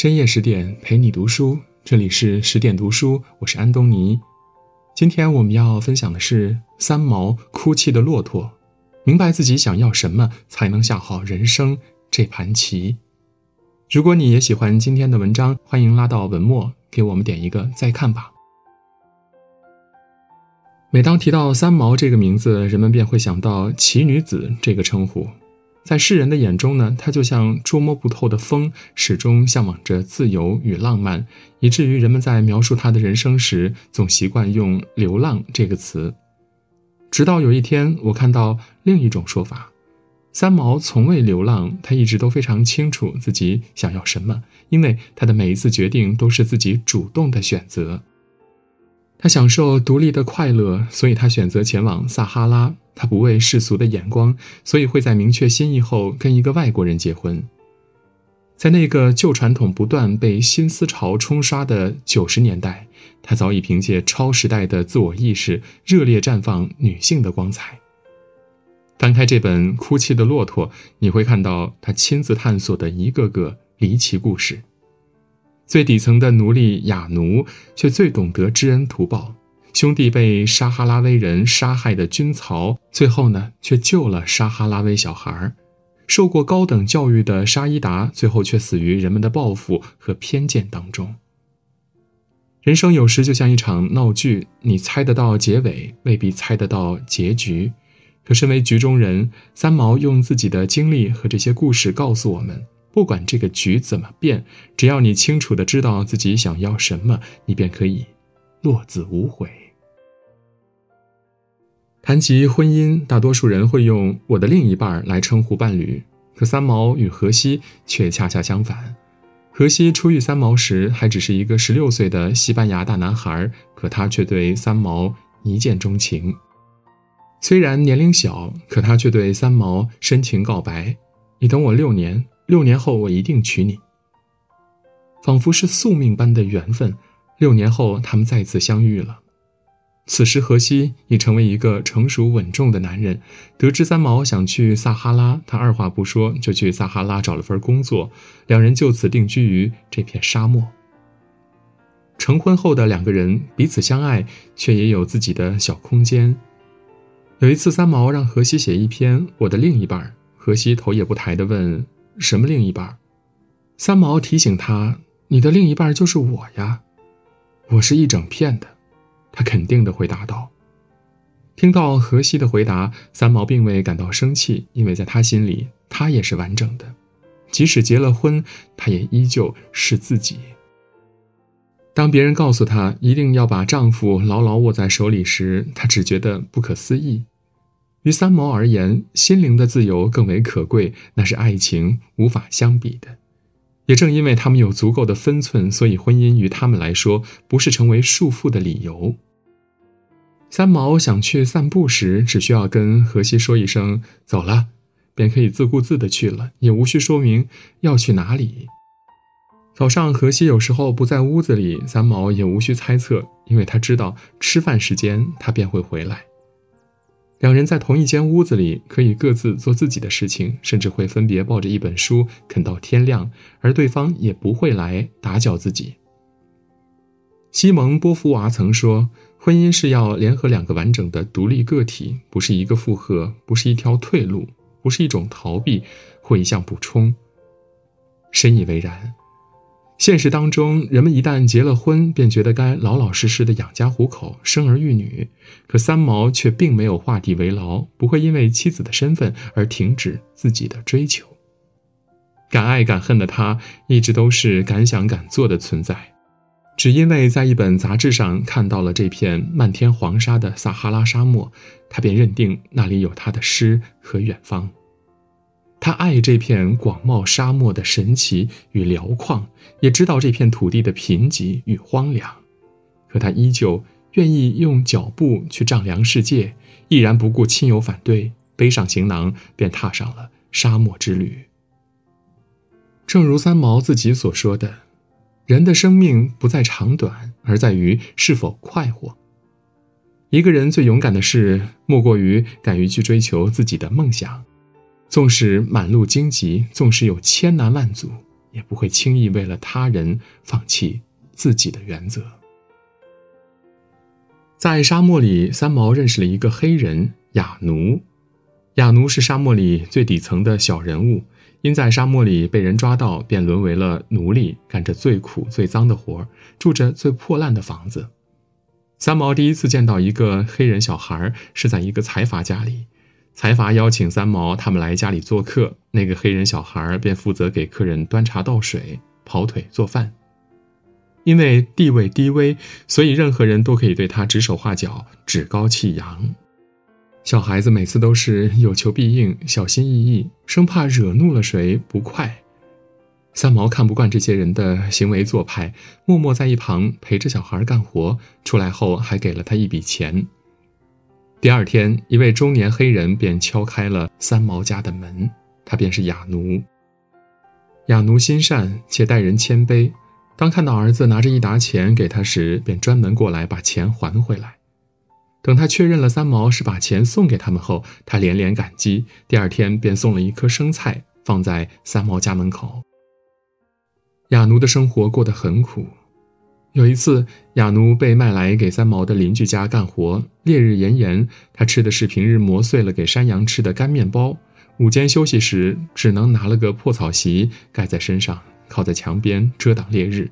深夜十点陪你读书，这里是十点读书，我是安东尼。今天我们要分享的是三毛哭泣的骆驼，明白自己想要什么，才能下好人生这盘棋。如果你也喜欢今天的文章，欢迎拉到文末给我们点一个再看吧。每当提到三毛这个名字，人们便会想到奇女子这个称呼。在世人的眼中呢，他就像捉摸不透的风，始终向往着自由与浪漫，以至于人们在描述他的人生时，总习惯用“流浪”这个词。直到有一天，我看到另一种说法：三毛从未流浪，她一直都非常清楚自己想要什么，因为她的每一次决定都是自己主动的选择。他享受独立的快乐，所以他选择前往撒哈拉。他不畏世俗的眼光，所以会在明确心意后跟一个外国人结婚。在那个旧传统不断被新思潮冲刷的九十年代，他早已凭借超时代的自我意识，热烈绽放女性的光彩。翻开这本《哭泣的骆驼》，你会看到他亲自探索的一个个离奇故事。最底层的奴隶雅奴，却最懂得知恩图报。兄弟被撒哈拉威人杀害的军曹，最后呢却救了撒哈拉威小孩受过高等教育的沙伊达，最后却死于人们的报复和偏见当中。人生有时就像一场闹剧，你猜得到结尾，未必猜得到结局。可身为局中人，三毛用自己的经历和这些故事告诉我们：不管这个局怎么变，只要你清楚的知道自己想要什么，你便可以落子无悔。谈及婚姻，大多数人会用“我的另一半”来称呼伴侣，可三毛与荷西却恰恰相反。荷西初遇三毛时还只是一个十六岁的西班牙大男孩，可他却对三毛一见钟情。虽然年龄小，可他却对三毛深情告白：“你等我六年，六年后我一定娶你。”仿佛是宿命般的缘分，六年后他们再次相遇了。此时，荷西已成为一个成熟稳重的男人。得知三毛想去撒哈拉，他二话不说就去撒哈拉找了份工作，两人就此定居于这片沙漠。成婚后的两个人彼此相爱，却也有自己的小空间。有一次，三毛让荷西写一篇《我的另一半》，荷西头也不抬地问：“什么另一半？”三毛提醒他：“你的另一半就是我呀，我是一整片的。”他肯定的回答道：“听到荷西的回答，三毛并未感到生气，因为在他心里，他也是完整的，即使结了婚，他也依旧是自己。当别人告诉他一定要把丈夫牢牢握在手里时，他只觉得不可思议。于三毛而言，心灵的自由更为可贵，那是爱情无法相比的。”也正因为他们有足够的分寸，所以婚姻于他们来说不是成为束缚的理由。三毛想去散步时，只需要跟荷西说一声“走了”，便可以自顾自的去了，也无需说明要去哪里。早上荷西有时候不在屋子里，三毛也无需猜测，因为他知道吃饭时间他便会回来。两人在同一间屋子里，可以各自做自己的事情，甚至会分别抱着一本书啃到天亮，而对方也不会来打搅自己。西蒙波伏娃曾说：“婚姻是要联合两个完整的独立个体，不是一个负荷，不是一条退路，不是一种逃避或一项补充。”深以为然。现实当中，人们一旦结了婚，便觉得该老老实实的养家糊口、生儿育女。可三毛却并没有画地为牢，不会因为妻子的身份而停止自己的追求。敢爱敢恨的他，一直都是敢想敢做的存在。只因为在一本杂志上看到了这片漫天黄沙的撒哈拉沙漠，他便认定那里有他的诗和远方。他爱这片广袤沙漠的神奇与辽旷，也知道这片土地的贫瘠与荒凉，可他依旧愿意用脚步去丈量世界，毅然不顾亲友反对，背上行囊便踏上了沙漠之旅。正如三毛自己所说的：“人的生命不在长短，而在于是否快活。一个人最勇敢的事，莫过于敢于去追求自己的梦想。”纵使满路荆棘，纵使有千难万阻，也不会轻易为了他人放弃自己的原则。在沙漠里，三毛认识了一个黑人雅奴。雅奴是沙漠里最底层的小人物，因在沙漠里被人抓到，便沦为了奴隶，干着最苦最脏的活，住着最破烂的房子。三毛第一次见到一个黑人小孩，是在一个财阀家里。财阀邀请三毛他们来家里做客，那个黑人小孩便负责给客人端茶倒水、跑腿做饭。因为地位低微，所以任何人都可以对他指手画脚、趾高气扬。小孩子每次都是有求必应、小心翼翼，生怕惹怒了谁不快。三毛看不惯这些人的行为做派，默默在一旁陪着小孩干活。出来后还给了他一笔钱。第二天，一位中年黑人便敲开了三毛家的门，他便是雅奴。雅奴心善且待人谦卑，当看到儿子拿着一沓钱给他时，便专门过来把钱还回来。等他确认了三毛是把钱送给他们后，他连连感激。第二天便送了一颗生菜放在三毛家门口。雅奴的生活过得很苦。有一次，雅奴被卖来给三毛的邻居家干活。烈日炎炎，他吃的是平日磨碎了给山羊吃的干面包。午间休息时，只能拿了个破草席盖在身上，靠在墙边遮挡烈日。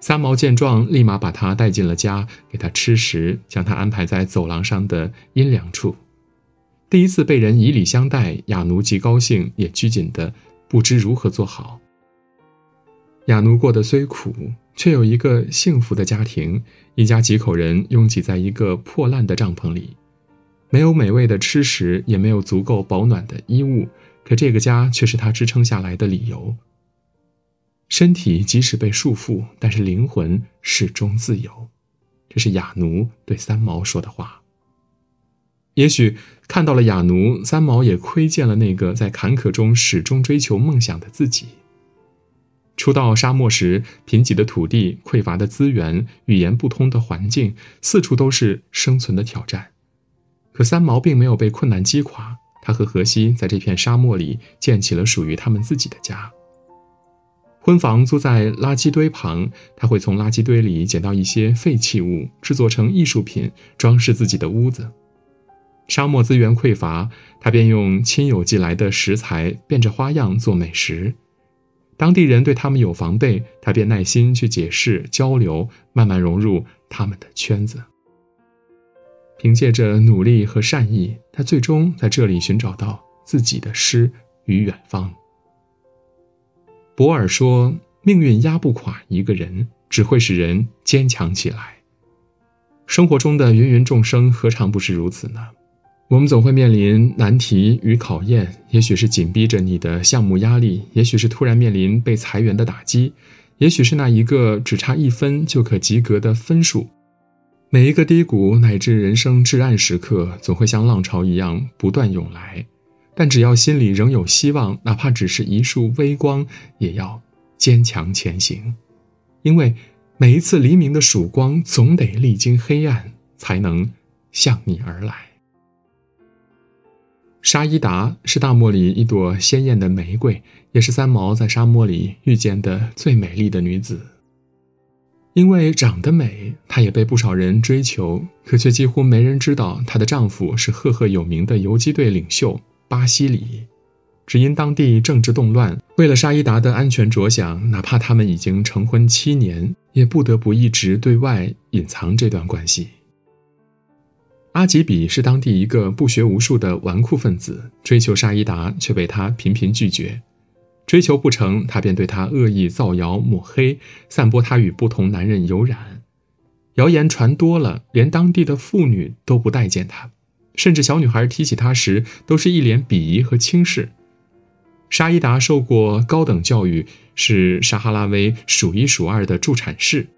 三毛见状，立马把他带进了家，给他吃食，将他安排在走廊上的阴凉处。第一次被人以礼相待，雅奴既高兴也拘谨的不知如何做好。雅奴过得虽苦。却有一个幸福的家庭，一家几口人拥挤在一个破烂的帐篷里，没有美味的吃食，也没有足够保暖的衣物，可这个家却是他支撑下来的理由。身体即使被束缚，但是灵魂始终自由，这是雅奴对三毛说的话。也许看到了雅奴，三毛也窥见了那个在坎坷中始终追求梦想的自己。初到沙漠时，贫瘠的土地、匮乏的资源、语言不通的环境，四处都是生存的挑战。可三毛并没有被困难击垮，他和荷西在这片沙漠里建起了属于他们自己的家。婚房租在垃圾堆旁，他会从垃圾堆里捡到一些废弃物，制作成艺术品，装饰自己的屋子。沙漠资源匮乏，他便用亲友寄来的食材，变着花样做美食。当地人对他们有防备，他便耐心去解释、交流，慢慢融入他们的圈子。凭借着努力和善意，他最终在这里寻找到自己的诗与远方。博尔说：“命运压不垮一个人，只会使人坚强起来。”生活中的芸芸众生，何尝不是如此呢？我们总会面临难题与考验，也许是紧逼着你的项目压力，也许是突然面临被裁员的打击，也许是那一个只差一分就可及格的分数。每一个低谷乃至人生至暗时刻，总会像浪潮一样不断涌来。但只要心里仍有希望，哪怕只是一束微光，也要坚强前行，因为每一次黎明的曙光，总得历经黑暗，才能向你而来。沙伊达是大漠里一朵鲜艳的玫瑰，也是三毛在沙漠里遇见的最美丽的女子。因为长得美，她也被不少人追求，可却几乎没人知道她的丈夫是赫赫有名的游击队领袖巴西里。只因当地政治动乱，为了沙依达的安全着想，哪怕他们已经成婚七年，也不得不一直对外隐藏这段关系。阿吉比是当地一个不学无术的纨绔分子，追求沙伊达却被他频频拒绝。追求不成，他便对他恶意造谣抹黑，散播他与不同男人有染。谣言传多了，连当地的妇女都不待见他，甚至小女孩提起他时都是一脸鄙夷和轻视。沙伊达受过高等教育，是撒哈拉威数一数二的助产士。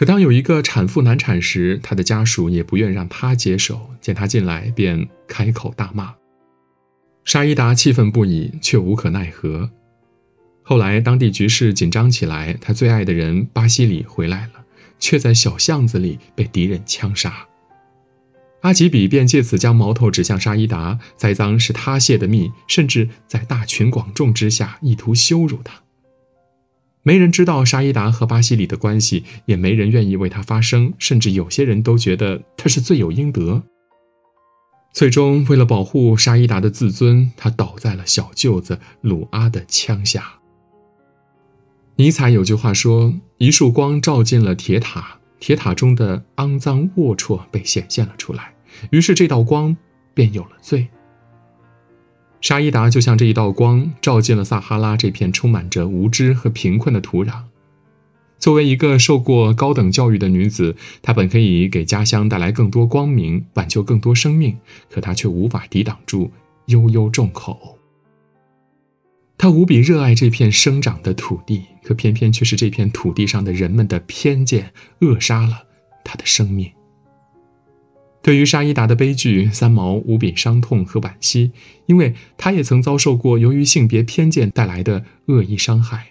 可当有一个产妇难产时，她的家属也不愿让她接手。见她进来，便开口大骂。沙伊达气愤不已，却无可奈何。后来，当地局势紧张起来，他最爱的人巴西里回来了，却在小巷子里被敌人枪杀。阿吉比便借此将矛头指向沙伊达，栽赃是他泄的密，甚至在大群广众之下意图羞辱他。没人知道沙伊达和巴西里的关系，也没人愿意为他发声，甚至有些人都觉得他是罪有应得。最终，为了保护沙伊达的自尊，他倒在了小舅子鲁阿的枪下。尼采有句话说：“一束光照进了铁塔，铁塔中的肮脏龌龊被显现了出来，于是这道光便有了罪。”沙伊达就像这一道光，照进了撒哈拉这片充满着无知和贫困的土壤。作为一个受过高等教育的女子，她本可以给家乡带来更多光明，挽救更多生命，可她却无法抵挡住悠悠众口。她无比热爱这片生长的土地，可偏偏却是这片土地上的人们的偏见扼杀了她的生命。对于沙伊达的悲剧，三毛无比伤痛和惋惜，因为他也曾遭受过由于性别偏见带来的恶意伤害。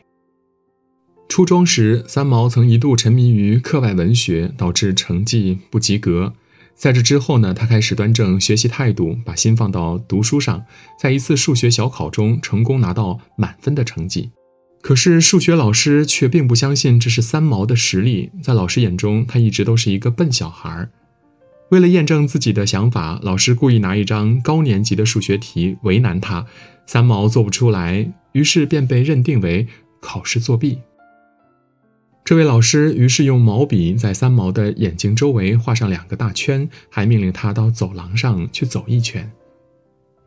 初中时，三毛曾一度沉迷于课外文学，导致成绩不及格。在这之后呢，他开始端正学习态度，把心放到读书上，在一次数学小考中成功拿到满分的成绩。可是数学老师却并不相信这是三毛的实力，在老师眼中，他一直都是一个笨小孩。为了验证自己的想法，老师故意拿一张高年级的数学题为难他，三毛做不出来，于是便被认定为考试作弊。这位老师于是用毛笔在三毛的眼睛周围画上两个大圈，还命令他到走廊上去走一圈。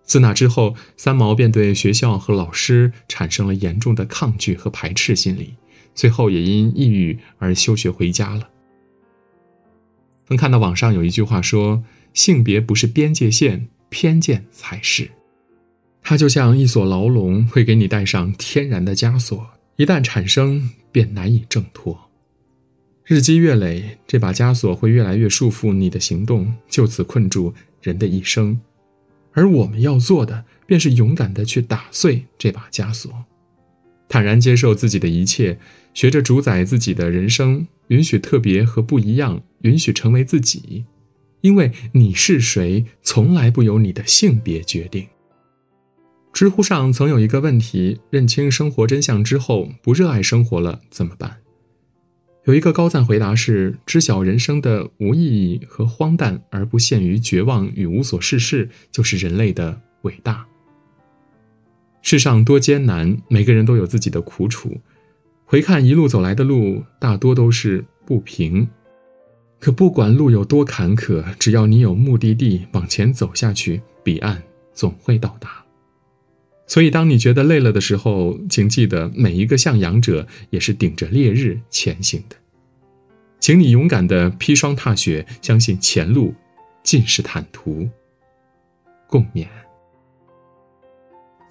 自那之后，三毛便对学校和老师产生了严重的抗拒和排斥心理，最后也因抑郁而休学回家了。曾看到网上有一句话说：“性别不是边界线，偏见才是。”它就像一所牢笼，会给你带上天然的枷锁，一旦产生，便难以挣脱。日积月累，这把枷锁会越来越束缚你的行动，就此困住人的一生。而我们要做的，便是勇敢的去打碎这把枷锁，坦然接受自己的一切，学着主宰自己的人生。允许特别和不一样，允许成为自己，因为你是谁，从来不由你的性别决定。知乎上曾有一个问题：认清生活真相之后，不热爱生活了怎么办？有一个高赞回答是：知晓人生的无意义和荒诞，而不陷于绝望与无所事事，就是人类的伟大。世上多艰难，每个人都有自己的苦楚。回看一路走来的路，大多都是不平。可不管路有多坎坷，只要你有目的地，往前走下去，彼岸总会到达。所以，当你觉得累了的时候，请记得，每一个向阳者也是顶着烈日前行的。请你勇敢的披霜踏雪，相信前路尽是坦途。共勉。